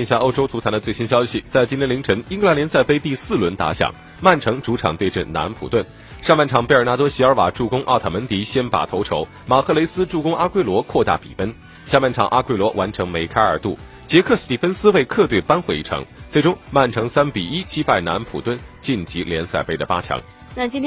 一下欧洲足坛的最新消息，在今天凌晨，英格兰联赛杯第四轮打响，曼城主场对阵南安普顿。上半场，贝尔纳多·席尔瓦助攻奥塔门迪先拔头筹，马赫雷斯助攻阿圭罗扩大比分。下半场，阿圭罗完成梅开二度，杰克·斯蒂芬斯为客队扳回一城。最终，曼城三比一击败南安普顿，晋级联赛杯的八强。那今天。